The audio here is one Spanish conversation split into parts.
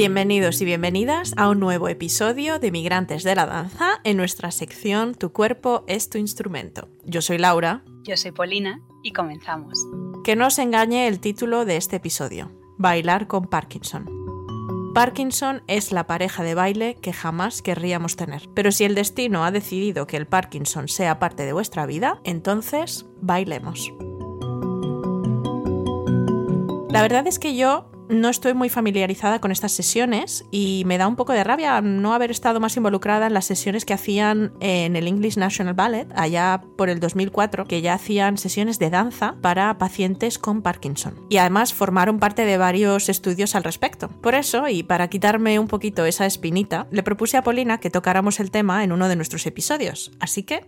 Bienvenidos y bienvenidas a un nuevo episodio de Migrantes de la Danza en nuestra sección Tu cuerpo es tu instrumento. Yo soy Laura. Yo soy Polina y comenzamos. Que no os engañe el título de este episodio, Bailar con Parkinson. Parkinson es la pareja de baile que jamás querríamos tener. Pero si el destino ha decidido que el Parkinson sea parte de vuestra vida, entonces bailemos. La verdad es que yo no estoy muy familiarizada con estas sesiones y me da un poco de rabia no haber estado más involucrada en las sesiones que hacían en el English National Ballet allá por el 2004, que ya hacían sesiones de danza para pacientes con Parkinson. Y además formaron parte de varios estudios al respecto. Por eso, y para quitarme un poquito esa espinita, le propuse a Polina que tocáramos el tema en uno de nuestros episodios. Así que,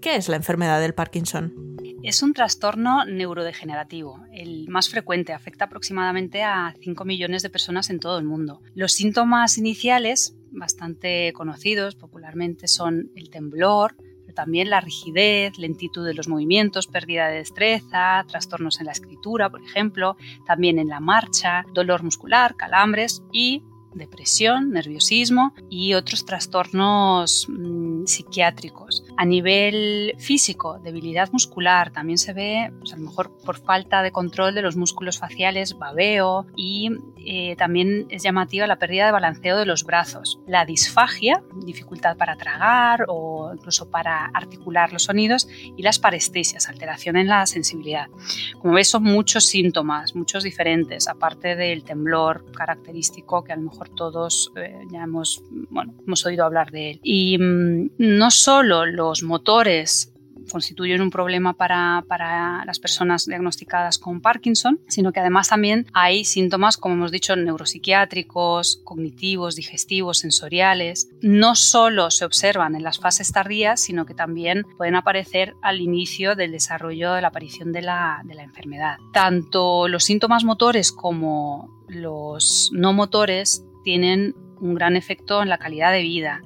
¿qué es la enfermedad del Parkinson? Es un trastorno neurodegenerativo. El más frecuente afecta aproximadamente a 5 millones de personas en todo el mundo. Los síntomas iniciales, bastante conocidos popularmente, son el temblor, pero también la rigidez, lentitud de los movimientos, pérdida de destreza, trastornos en la escritura, por ejemplo, también en la marcha, dolor muscular, calambres y depresión, nerviosismo y otros trastornos mm, psiquiátricos. A nivel físico, debilidad muscular, también se ve, pues, a lo mejor por falta de control de los músculos faciales, babeo y eh, también es llamativa la pérdida de balanceo de los brazos. La disfagia, dificultad para tragar o incluso para articular los sonidos y las parestesias, alteración en la sensibilidad. Como ves, son muchos síntomas, muchos diferentes, aparte del temblor característico que a lo mejor todos eh, ya hemos, hemos oído hablar de él. Y mm, no solo los motores constituyen un problema para, para, las personas diagnosticadas con Parkinson, sino que además también hay síntomas, como hemos dicho, neuropsiquiátricos, cognitivos, digestivos, sensoriales. No solo se observan en las fases tardías, sino que también pueden aparecer al inicio del desarrollo de la aparición de la, de la enfermedad. Tanto los síntomas motores como los no motores tienen un gran efecto en la calidad de vida,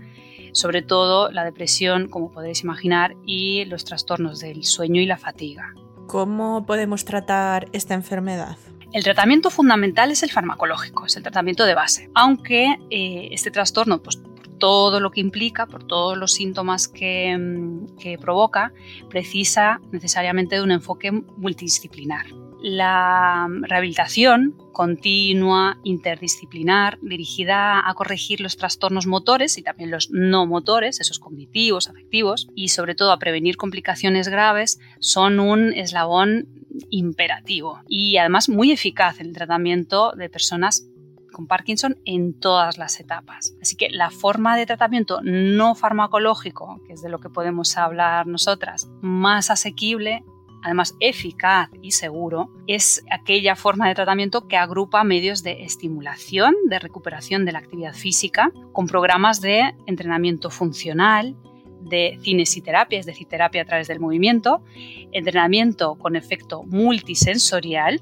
sobre todo la depresión, como podéis imaginar, y los trastornos del sueño y la fatiga. ¿Cómo podemos tratar esta enfermedad? El tratamiento fundamental es el farmacológico, es el tratamiento de base, aunque eh, este trastorno, pues, por todo lo que implica, por todos los síntomas que, mm, que provoca, precisa necesariamente de un enfoque multidisciplinar la rehabilitación continua, interdisciplinar, dirigida a corregir los trastornos motores y también los no motores, esos cognitivos, afectivos, y sobre todo a prevenir complicaciones graves, son un eslabón imperativo y además muy eficaz en el tratamiento de personas con Parkinson en todas las etapas. Así que la forma de tratamiento no farmacológico, que es de lo que podemos hablar nosotras, más asequible además eficaz y seguro, es aquella forma de tratamiento que agrupa medios de estimulación, de recuperación de la actividad física, con programas de entrenamiento funcional, de cinesiterapia, es decir, terapia a través del movimiento, entrenamiento con efecto multisensorial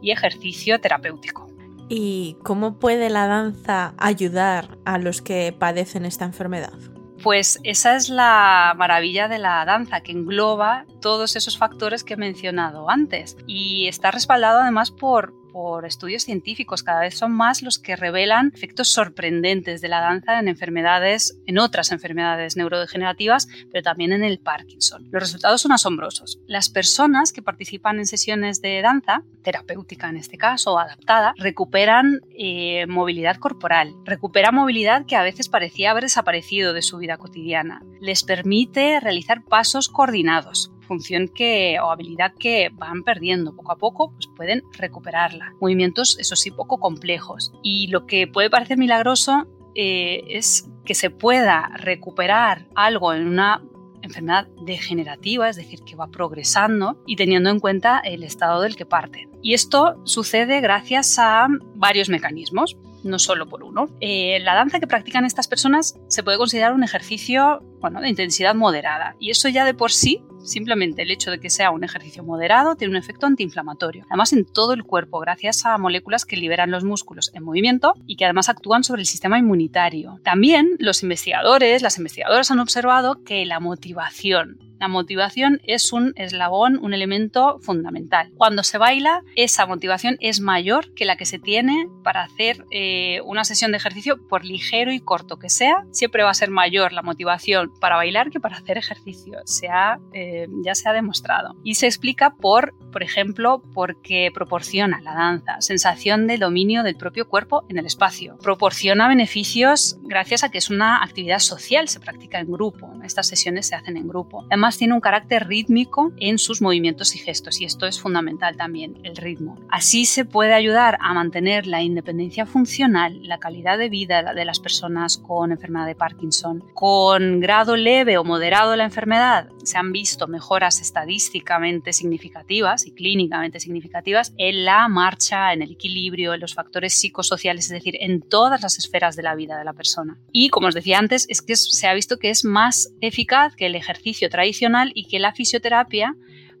y ejercicio terapéutico. ¿Y cómo puede la danza ayudar a los que padecen esta enfermedad? Pues esa es la maravilla de la danza, que engloba todos esos factores que he mencionado antes y está respaldado además por, por estudios científicos. Cada vez son más los que revelan efectos sorprendentes de la danza en enfermedades, en otras enfermedades neurodegenerativas, pero también en el Parkinson. Los resultados son asombrosos. Las personas que participan en sesiones de danza, terapéutica en este caso, o adaptada, recuperan eh, movilidad corporal, recuperan movilidad que a veces parecía haber desaparecido de su vida cotidiana. Les permite realizar pasos coordinados, función que o habilidad que van perdiendo poco a poco, pues pueden recuperarla. Movimientos, eso sí, poco complejos. Y lo que puede parecer milagroso eh, es que se pueda recuperar algo en una enfermedad degenerativa, es decir, que va progresando y teniendo en cuenta el estado del que parte. Y esto sucede gracias a varios mecanismos no solo por uno. Eh, la danza que practican estas personas se puede considerar un ejercicio bueno, de intensidad moderada y eso ya de por sí, simplemente el hecho de que sea un ejercicio moderado, tiene un efecto antiinflamatorio. Además en todo el cuerpo gracias a moléculas que liberan los músculos en movimiento y que además actúan sobre el sistema inmunitario. También los investigadores, las investigadoras han observado que la motivación La motivación es un eslabón, un elemento fundamental. Cuando se baila, esa motivación es mayor que la que se tiene para hacer eh, una sesión de ejercicio, por ligero y corto que sea. Siempre va a ser mayor la motivación para bailar que para hacer ejercicio. Se eh, ya se ha demostrado. Y se explica por, por ejemplo, porque proporciona la danza sensación de dominio del propio cuerpo en el espacio. Proporciona beneficios gracias a que es una actividad social, se practica en grupo. Estas sesiones se hacen en grupo. Además tiene un carácter rítmico en sus movimientos y gestos y esto es fundamental también, el ritmo. Así se puede ayudar a mantener la independencia funcional, la calidad de vida de las personas con enfermedad de Parkinson. Con grado leve o moderado de la enfermedad se han visto mejoras estadísticamente significativas y clínicamente significativas en la marcha, en el equilibrio, en los factores psicosociales, es decir, en todas las esferas de la vida de la persona. Y como os decía antes, es que se ha visto que es más eficaz que el ejercicio tradicional y que la fisioterapia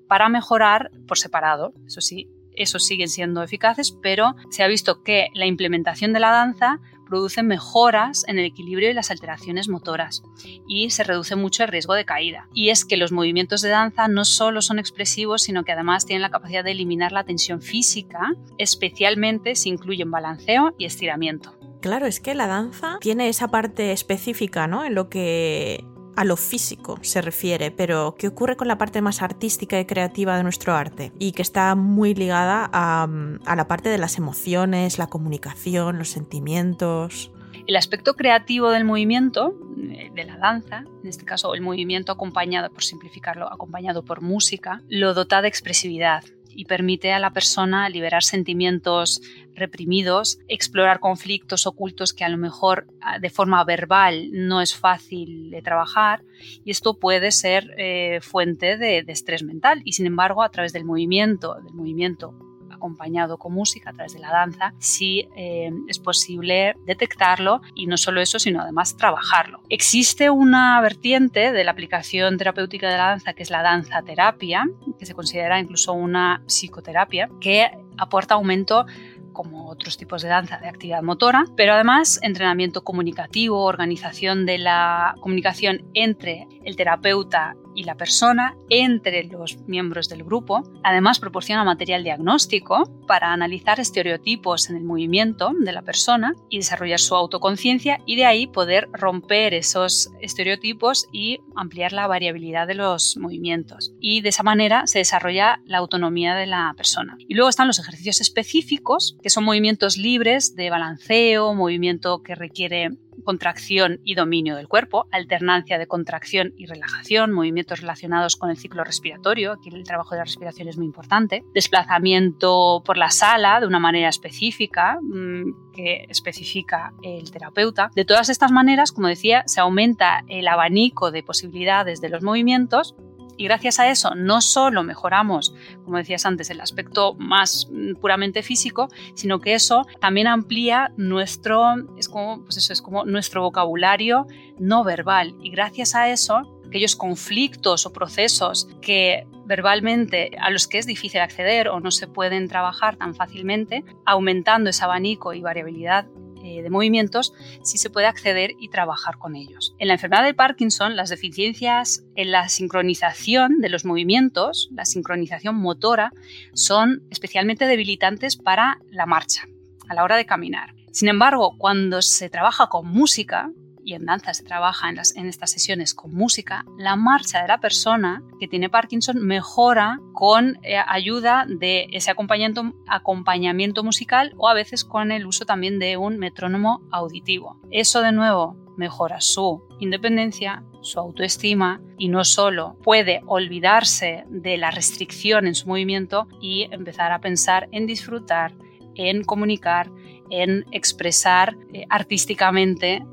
para mejorar por separado. Eso sí, esos siguen siendo eficaces, pero se ha visto que la implementación de la danza produce mejoras en el equilibrio y las alteraciones motoras y se reduce mucho el riesgo de caída. Y es que los movimientos de danza no solo son expresivos, sino que además tienen la capacidad de eliminar la tensión física, especialmente si incluyen balanceo y estiramiento. Claro, es que la danza tiene esa parte específica, ¿no? En lo que a lo físico se refiere, pero ¿qué ocurre con la parte más artística y creativa de nuestro arte? Y que está muy ligada a, la parte de las emociones, la comunicación, los sentimientos. El aspecto creativo del movimiento, de la danza, en este caso el movimiento acompañado, por simplificarlo, acompañado por música, lo dota de expresividad, y permite a la persona liberar sentimientos reprimidos, explorar conflictos ocultos que a lo mejor ah, de forma verbal no es fácil de trabajar y esto puede ser eh, fuente de, de estrés mental y sin embargo a través del movimiento, del movimiento acompañado con música a través de la danza, sí eh, es posible detectarlo y no solo eso, sino además trabajarlo. Existe una vertiente de la aplicación terapéutica de la danza que es la danza terapia, que se considera incluso una psicoterapia, que aporta aumento como otros tipos de danza de actividad motora, pero además entrenamiento comunicativo, organización de la comunicación entre el terapeuta y la persona entre los miembros del grupo. Además, proporciona material diagnóstico para analizar estereotipos en el movimiento de la persona y desarrollar su autoconciencia y de ahí poder romper esos estereotipos y ampliar la variabilidad de los movimientos. Y de esa manera se desarrolla la autonomía de la persona. Y luego están los ejercicios específicos, que son movimientos libres de balanceo, movimiento que requiere contracción y dominio del cuerpo, alternancia de contracción y relajación, movimientos relacionados con el ciclo respiratorio, aquí el trabajo de la respiración es muy importante, desplazamiento por la sala de una manera específica mm, que especifica el terapeuta. De todas estas maneras, como decía, se aumenta el abanico de posibilidades de los movimientos y gracias a eso no solo mejoramos, como decías antes, el aspecto más mm, puramente físico, sino que eso también amplía nuestro, es como, pues eso, es como nuestro vocabulario no verbal. Y gracias a eso, aquellos conflictos o procesos que verbalmente a los que es difícil acceder o no se pueden trabajar tan fácilmente, aumentando ese abanico y variabilidad eh, de movimientos, sí se puede acceder y trabajar con ellos. En la enfermedad de Parkinson, las deficiencias en la sincronización de los movimientos, la sincronización motora, son especialmente debilitantes para la marcha, a la hora de caminar. Sin embargo, cuando se trabaja con música, y en danza se trabaja en, estas sesiones con música, la marcha de la persona que tiene Parkinson mejora con eh, ayuda de ese acompañamiento, acompañamiento musical o a veces con el uso también de un metrónomo auditivo. Eso de nuevo mejora su independencia, su autoestima y no solo puede olvidarse de la restricción en su movimiento y empezar a pensar en disfrutar, en comunicar, en expresar eh, artísticamente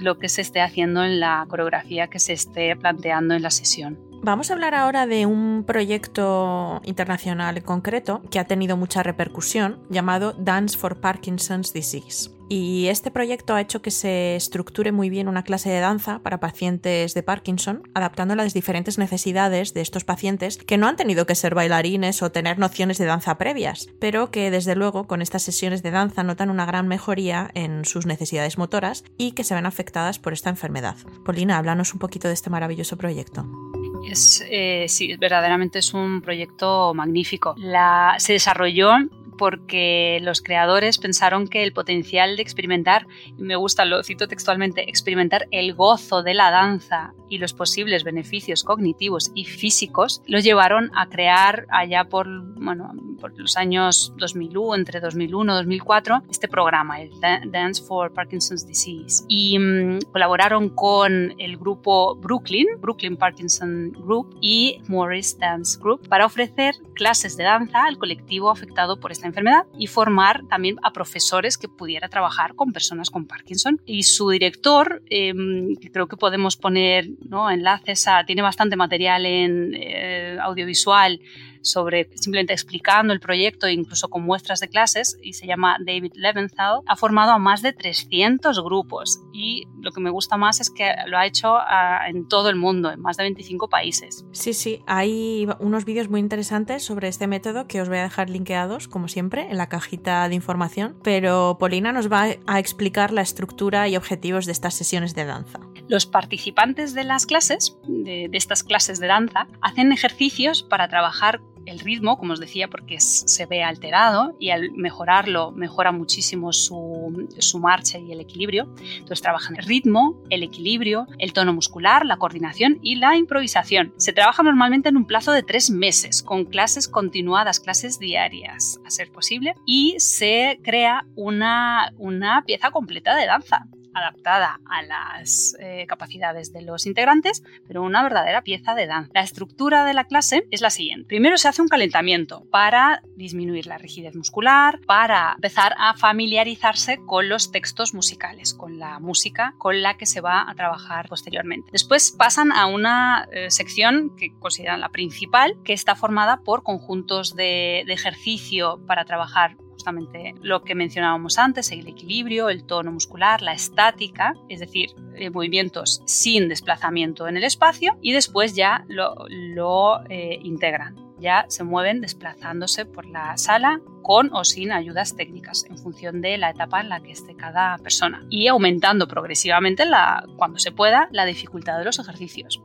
lo que se esté haciendo en la coreografía que se esté planteando en la sesión. Vamos a hablar ahora de un proyecto internacional concreto que ha tenido mucha repercusión llamado Dance for Parkinson's Disease. Y este proyecto ha hecho que se estructure muy bien una clase de danza para pacientes de Parkinson, adaptando las diferentes necesidades de estos pacientes que no han tenido que ser bailarines o tener nociones de danza previas, pero que desde luego con estas sesiones de danza notan una gran mejoría en sus necesidades motoras y que se ven afectadas por esta enfermedad. Polina, háblanos un poquito de este maravilloso proyecto. Es, eh, sí, verdaderamente es un proyecto magnífico. La, se desarrolló porque los creadores pensaron que el potencial de experimentar, me gusta, lo cito textualmente, experimentar el gozo de la danza y los posibles beneficios cognitivos y físicos, los llevaron a crear allá por, bueno, por los años 2001, entre 2001 y 2004, este programa, el Dance for Parkinson's Disease. Y mm, colaboraron con el grupo Brooklyn, Brooklyn Parkinson Group y Morris Dance Group para ofrecer clases de danza al colectivo afectado por esta enfermedad y formar también a profesores que pudiera trabajar con personas con Parkinson. Y su director, que creo que podemos poner ¿no? enlaces a, tiene bastante material en eh, audiovisual sobre simplemente explicando el proyecto, incluso con muestras de clases, y se llama David Leventhal, ha formado a más de 300 grupos y lo que me gusta más es que lo ha hecho ah, en todo el mundo, en más de 25 países. Sí, sí, hay unos vídeos muy interesantes sobre este método que os voy a dejar linkeados, como siempre, en la cajita de información, pero Polina nos va a explicar la estructura y objetivos de estas sesiones de danza. Los participantes de las clases, de, estas clases de danza, hacen ejercicios para trabajar el ritmo, como os decía, porque se ve alterado y al mejorarlo mejora muchísimo su, su, marcha y el equilibrio. Entonces trabajan el ritmo, el equilibrio, el tono muscular, la coordinación y la improvisación. Se trabaja normalmente en un plazo de tres meses, con clases continuadas, clases diarias, a ser posible, y se crea una, una pieza completa de danza adaptada a las eh, capacidades de los integrantes, pero una verdadera pieza de danza. La estructura de la clase es la siguiente. Primero se hace un calentamiento para disminuir la rigidez muscular, para empezar a familiarizarse con los textos musicales, con la música con la que se va a trabajar posteriormente. Después pasan a una eh, sección que consideran la principal, que está formada por conjuntos de ejercicio para trabajar justamente lo que mencionábamos antes, el equilibrio, el tono muscular, la estática, es decir, eh, movimientos sin desplazamiento en el espacio y después ya lo, eh, integran. Ya se mueven desplazándose por la sala con o sin ayudas técnicas en función de la etapa en la que esté cada persona y aumentando progresivamente la, cuando se pueda la dificultad de los ejercicios.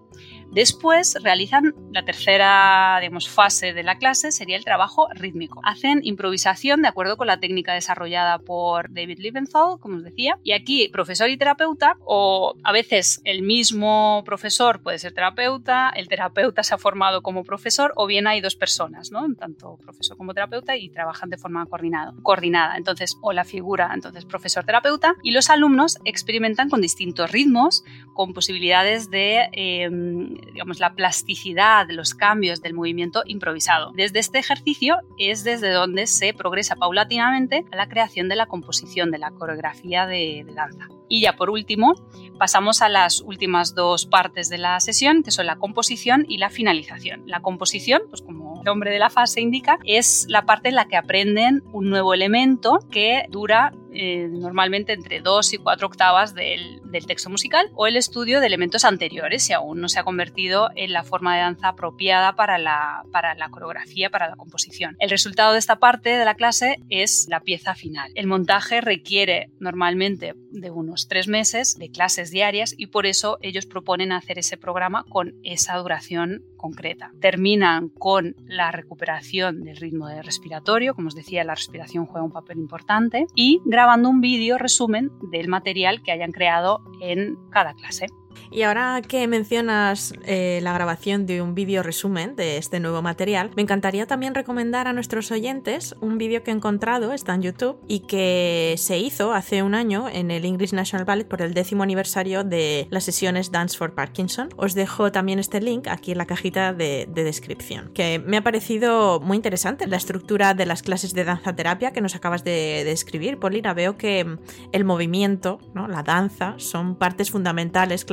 Después realizan la tercera digamos, fase de la clase, sería el trabajo rítmico. Hacen improvisación de acuerdo con la técnica desarrollada por David Liebenthal, como os decía, y aquí profesor y terapeuta, o a veces el mismo profesor puede ser terapeuta, el terapeuta se ha formado como profesor, o bien hay dos personas, ¿no? tanto profesor como terapeuta, y trabajan de forma coordinada. coordinada. Entonces, o la figura, entonces profesor-terapeuta, y los alumnos experimentan con distintos ritmos, con posibilidades de... Em, digamos, la plasticidad, los cambios del movimiento improvisado. Desde este ejercicio es desde donde se progresa paulatinamente a la creación de la composición, de la coreografía de, de danza. Y ya por último, pasamos a las últimas dos partes de la sesión, que son la composición y la finalización. La composición, pues como nombre de la fase indica, es la parte en la que aprenden un nuevo elemento que dura eh, normalmente entre dos y cuatro octavas del, texto musical, o el estudio de elementos anteriores, si aún no se ha convertido en la forma de danza apropiada para la, para la coreografía, para la composición. El resultado de esta parte de la clase es la pieza final. El montaje requiere normalmente de unos tres meses de clases diarias y por eso ellos proponen hacer ese programa con esa duración concreta. Terminan con la recuperación del ritmo respiratorio, como os decía, la respiración juega un papel importante, y grabando un vídeo resumen del material que hayan creado en cada clase. Y ahora que mencionas eh, la grabación de un vídeo resumen de este nuevo material, me encantaría también recomendar a nuestros oyentes un vídeo que he encontrado, está en YouTube, y que se hizo hace un año en el English National Ballet por el décimo aniversario de las sesiones Dance for Parkinson. Os dejo también este link aquí en la cajita de, descripción, que me ha parecido muy interesante la estructura de las clases de danza terapia que nos acabas de, describir, Paulina. Veo que el movimiento, ¿no? la danza, son partes fundamentales,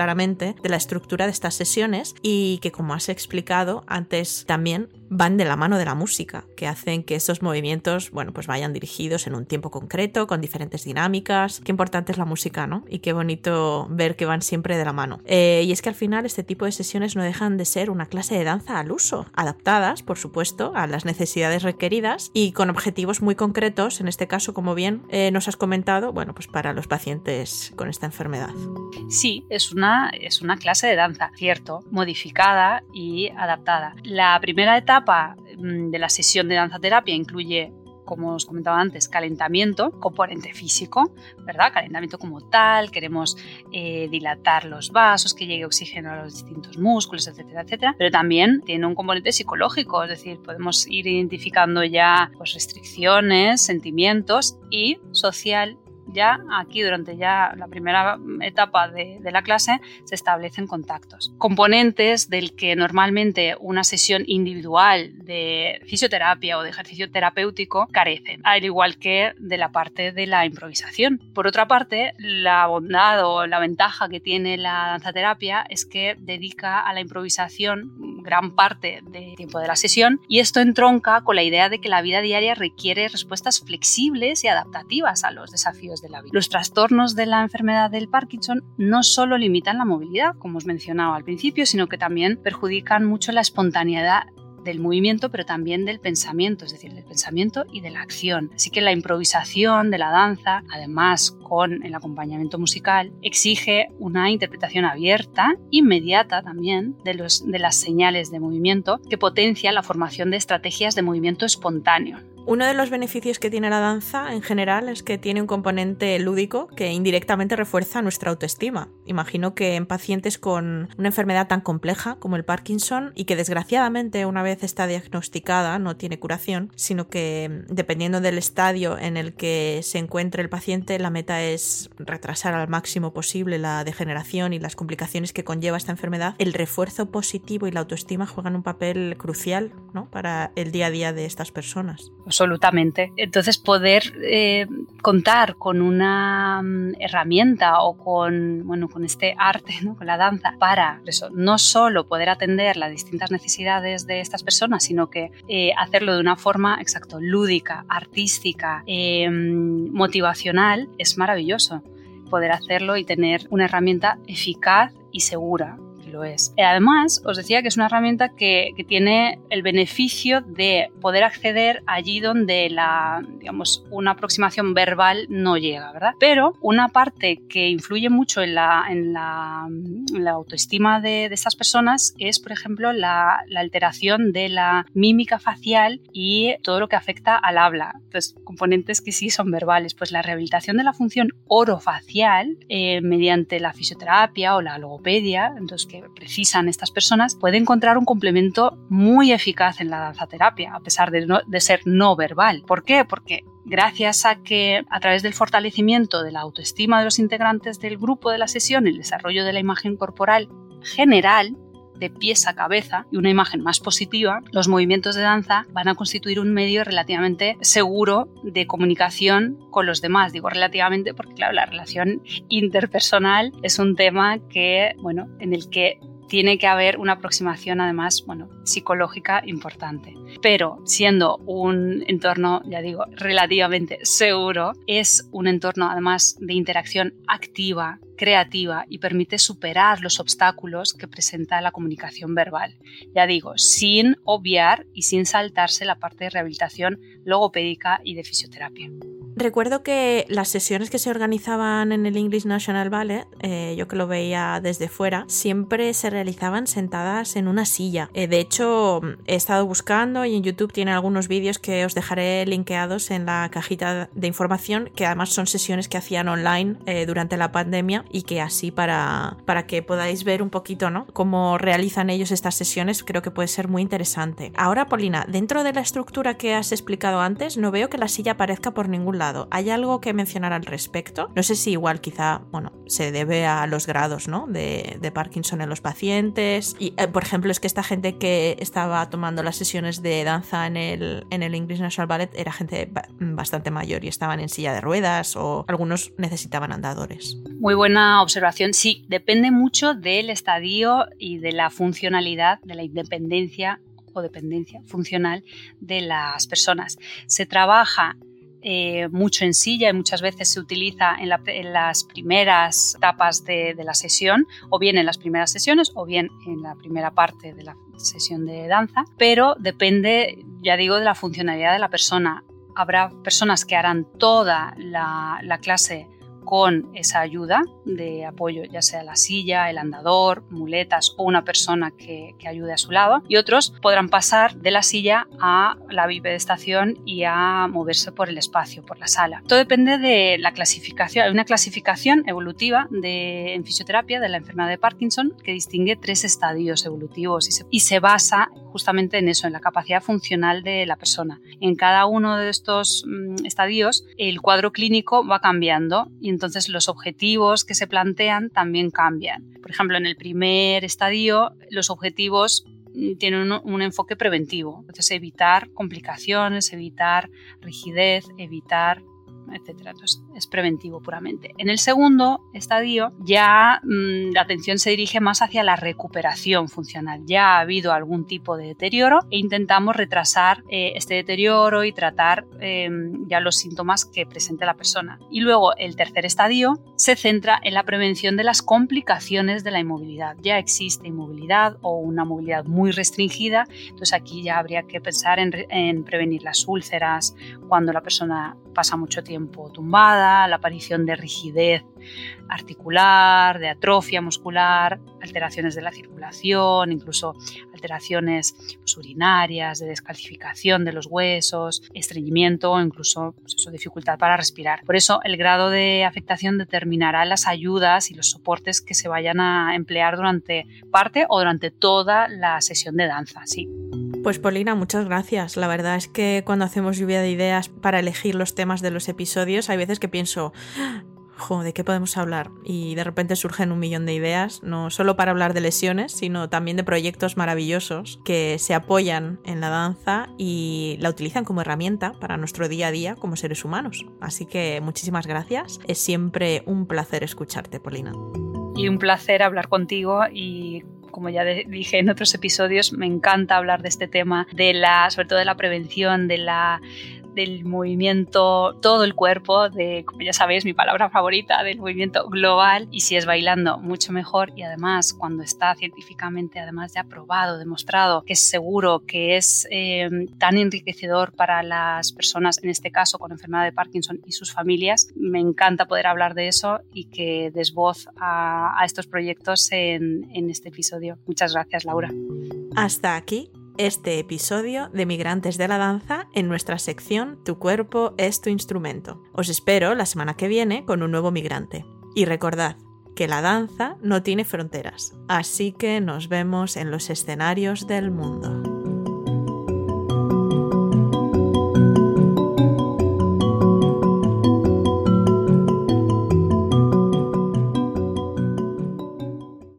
de la estructura de estas sesiones y que como has explicado antes también van de la mano de la música, que hacen que estos movimientos, bueno, pues vayan dirigidos en un tiempo concreto, con diferentes dinámicas. Qué importante es la música, ¿no? Y qué bonito ver que van siempre de la mano. Eh, y es que al final este tipo de sesiones no dejan de ser una clase de danza al uso, adaptadas, por supuesto, a las necesidades requeridas y con objetivos muy concretos, en este caso, como bien eh, nos has comentado, bueno, pues para los pacientes con esta enfermedad. Sí, es una, es una clase de danza, cierto, modificada y adaptada. La primera etapa mm, de la sesión de danza terapia incluye como os comentaba antes, calentamiento, componente físico, ¿verdad? Calentamiento como tal, queremos eh, dilatar los vasos, que llegue oxígeno a los distintos músculos, etcétera, etcétera. Pero también tiene un componente psicológico, es decir, podemos ir identificando ya pues, restricciones, sentimientos y social ya aquí durante ya la primera etapa de, la clase se establecen contactos. Componentes del que normalmente una sesión individual de fisioterapia o de ejercicio terapéutico carecen, al igual que de la parte de la improvisación. Por otra parte, la bondad o la ventaja que tiene la danzaterapia es que dedica a la improvisación gran parte del tiempo de la sesión y esto entronca con la idea de que la vida diaria requiere respuestas flexibles y adaptativas a los desafíos Los trastornos de la enfermedad del Parkinson no solo limitan la movilidad, como os mencionaba al principio, sino que también perjudican mucho la espontaneidad del movimiento, pero también del pensamiento, es decir, del pensamiento y de la acción. Así que la improvisación de la danza, además con el acompañamiento musical, exige una interpretación abierta, inmediata también, de, de las señales de movimiento, que potencia la formación de estrategias de movimiento espontáneo. Uno de los beneficios que tiene la danza en general es que tiene un componente lúdico que indirectamente refuerza nuestra autoestima. Imagino que en pacientes con una enfermedad tan compleja como el Parkinson y que desgraciadamente una vez está diagnosticada no tiene curación, sino que dependiendo del estadio en el que se encuentre el paciente, la meta es retrasar al máximo posible la degeneración y las complicaciones que conlleva esta enfermedad. El refuerzo positivo y la autoestima juegan un papel crucial para el día a día de estas personas absolutamente. Entonces poder eh, contar con una mm, herramienta o con, bueno, con este arte, ¿no? con la danza, para eso, no solo poder atender las distintas necesidades de estas personas, sino que eh, hacerlo de una forma, exacto, lúdica, artística, eh, motivacional, es maravilloso poder hacerlo y tener una herramienta eficaz y segura lo es. Eh, además, os decía que es una herramienta que, tiene el beneficio de poder acceder allí donde la, digamos, una aproximación verbal no llega, ¿verdad? Pero una parte que influye mucho en la, en la, autoestima de, estas personas es, por ejemplo, la, alteración de la mímica facial y todo lo que afecta al habla. Entonces, componentes que sí son verbales. Pues la rehabilitación de la función orofacial eh, mediante la fisioterapia o la logopedia, entonces que precisan estas personas, puede encontrar un complemento muy eficaz en la danzaterapia, a pesar de, de ser no verbal. ¿Por qué? Porque gracias a que a través del fortalecimiento de la autoestima de los integrantes del grupo de la sesión, el desarrollo de la imagen corporal general, de pies a cabeza y una imagen más positiva, los movimientos de danza van a constituir un medio relativamente seguro de comunicación con los demás. Digo relativamente porque, claro, la relación interpersonal es un tema que, bueno, en el que tiene que haber una aproximación además, bueno, psicológica importante. Pero siendo un entorno, ya digo, relativamente seguro, es un entorno además de interacción activa, creativa y permite superar los obstáculos que presenta la comunicación verbal. Ya digo, sin obviar y sin saltarse la parte de rehabilitación logopédica y de fisioterapia. Recuerdo que las sesiones que se organizaban en el English National Ballet, eh, yo que lo veía desde fuera, siempre se realizaban sentadas en una silla. Eh, de hecho, he estado buscando y en YouTube tiene algunos vídeos que os dejaré linkeados en la cajita de información, que además son sesiones que hacían online eh, durante la pandemia y que así para, para que podáis ver un poquito ¿no? cómo realizan ellos estas sesiones, creo que puede ser muy interesante. Ahora, Polina, dentro de la estructura que has explicado antes, no veo que la silla aparezca por ningún lado. ¿Hay algo que mencionar al respecto? No sé si igual quizá, bueno, se debe a los grados, ¿no? De, Parkinson en los pacientes. Y, eh, por ejemplo, es que esta gente que estaba tomando las sesiones de danza en el, en el English National Ballet era gente bastante mayor y estaban en silla de ruedas o algunos necesitaban andadores. Muy buena observación. Sí, depende mucho del estadio y de la funcionalidad, de la independencia o dependencia funcional de las personas. Se trabaja eh, mucho en silla y muchas veces se utiliza en, las primeras etapas de, la sesión, o bien en las primeras sesiones, o bien en la primera parte de la sesión de danza, pero depende, ya digo, de la funcionalidad de la persona. Habrá personas que harán toda la, la clase con esa ayuda de apoyo, ya sea la silla, el andador, muletas o una persona que, ayude a su lado. Y otros podrán pasar de la silla a la bipedestación y a moverse por el espacio, por la sala. Todo depende de la clasificación. Hay una clasificación evolutiva de, en fisioterapia de la enfermedad de Parkinson que distingue tres estadios evolutivos y se, y se basa justamente en eso, en la capacidad funcional de la persona. En cada uno de estos mm, estadios el cuadro clínico va cambiando y entonces los objetivos que se plantean también cambian. Por ejemplo, en el primer estadio los objetivos mm, tienen un, enfoque preventivo, entonces evitar complicaciones, evitar rigidez, evitar etcétera. Entonces es preventivo puramente. En el segundo estadio ya mm, la atención se dirige más hacia la recuperación funcional. Ya ha habido algún tipo de deterioro e intentamos retrasar eh, este deterioro y tratar em, ya los síntomas que presente la persona. Y luego el tercer estadio se centra en la prevención de las complicaciones de la inmovilidad. Ya existe inmovilidad o una movilidad muy restringida, entonces aquí ya habría que pensar en prevenir las úlceras cuando la persona pasa mucho tiempo tumbada, la aparición de rigidez articular, de atrofia muscular, alteraciones de la circulación, incluso alteraciones pues, urinarias, de descalcificación de los huesos, estreñimiento, incluso pues, dificultad para respirar. Por eso el grado de afectación determinará las ayudas y los soportes que se vayan a emplear durante parte o durante toda la sesión de danza. Sí. Pues Polina, muchas gracias. La verdad es que cuando hacemos lluvia de ideas para elegir los temas de los episodios, hay veces que pienso, ¿de qué podemos hablar? Y de repente surgen un millón de ideas, no solo para hablar de lesiones, sino también de proyectos maravillosos que se apoyan en la danza y la utilizan como herramienta para nuestro día a día como seres humanos. Así que muchísimas gracias. Es siempre un placer escucharte, Polina. Y un placer hablar contigo y como ya dije en otros episodios, me encanta hablar de este tema, de la, sobre todo de la prevención, de la del movimiento, todo el cuerpo, de, como ya sabéis, mi palabra favorita, del movimiento global, y si es bailando, mucho mejor. Y además, cuando está científicamente, además de aprobado, demostrado que es seguro, que es em, tan enriquecedor para las personas, en este caso con enfermedad de Parkinson y sus familias, me encanta poder hablar de eso y que des voz a, estos proyectos en, en este episodio. Muchas gracias, Laura. Hasta aquí este episodio de Migrantes de la Danza en nuestra sección Tu cuerpo es tu instrumento. Os espero la semana que viene con un nuevo migrante. Y recordad que la danza no tiene fronteras, así que nos vemos en los escenarios del mundo.